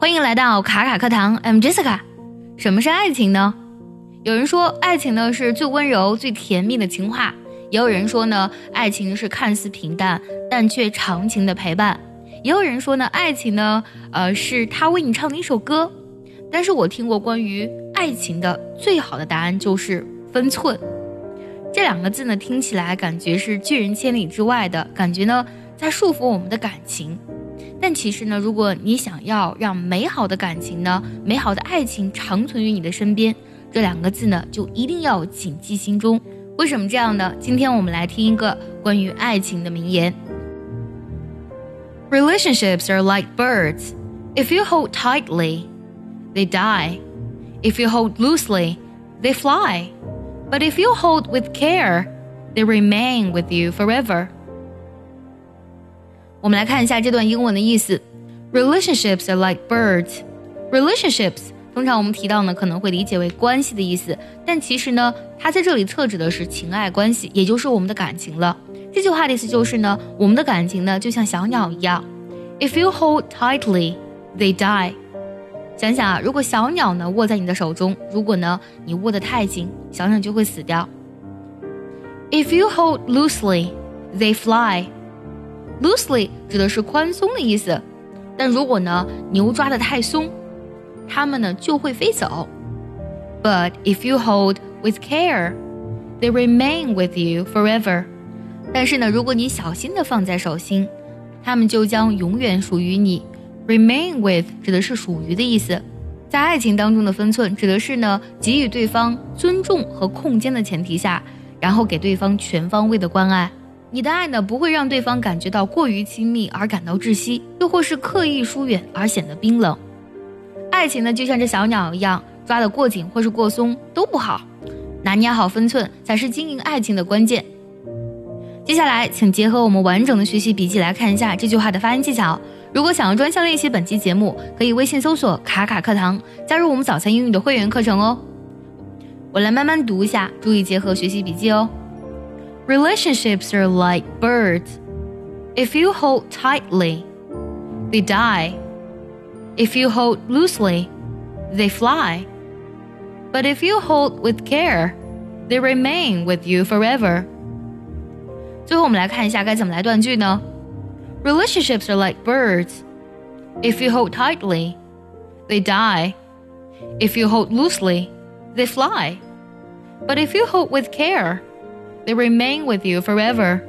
欢迎来到卡卡课堂，I'm Jessica。什么是爱情呢？有人说，爱情呢是最温柔、最甜蜜的情话；也有人说呢，爱情是看似平淡但却长情的陪伴；也有人说呢，爱情呢，呃，是他为你唱的一首歌。但是我听过关于爱情的最好的答案就是分寸。这两个字呢，听起来感觉是拒人千里之外的感觉呢，在束缚我们的感情。但其实呢，如果你想要让美好的感情呢、美好的爱情长存于你的身边，这两个字呢，就一定要谨记心中。为什么这样呢？今天我们来听一个关于爱情的名言：Relationships are like birds. If you hold tightly, they die. If you hold loosely, they fly. But if you hold with care, they remain with you forever. 我们来看一下这段英文的意思：Relationships are like birds. Relationships 通常我们提到呢，可能会理解为关系的意思，但其实呢，它在这里特指的是情爱关系，也就是我们的感情了。这句话的意思就是呢，我们的感情呢，就像小鸟一样，If you hold tightly, they die. 想想啊，如果小鸟呢握在你的手中，如果呢你握得太紧，小鸟就会死掉。If you hold loosely, they fly. Loosely 指的是宽松的意思，但如果呢牛抓得太松，它们呢就会飞走。But if you hold with care, they remain with you forever. 但是呢，如果你小心的放在手心，它们就将永远属于你。Remain with 指的是属于的意思。在爱情当中的分寸，指的是呢给予对方尊重和空间的前提下，然后给对方全方位的关爱。你的爱呢，不会让对方感觉到过于亲密而感到窒息，又或是刻意疏远而显得冰冷。爱情呢，就像这小鸟一样，抓得过紧或是过松都不好，拿捏好分寸才是经营爱情的关键。接下来，请结合我们完整的学习笔记来看一下这句话的发音技巧。如果想要专项练习本期节目，可以微信搜索“卡卡课堂”，加入我们早餐英语的会员课程哦。我来慢慢读一下，注意结合学习笔记哦。Relationships are like birds. If you hold tightly, they die. If you hold loosely, they fly. But if you hold with care, they remain with you forever. 最后，我们来看一下该怎么来断句呢？Relationships are like birds. If you hold tightly, they die. If you hold loosely, they fly. But if you hold with care, they remain with you forever.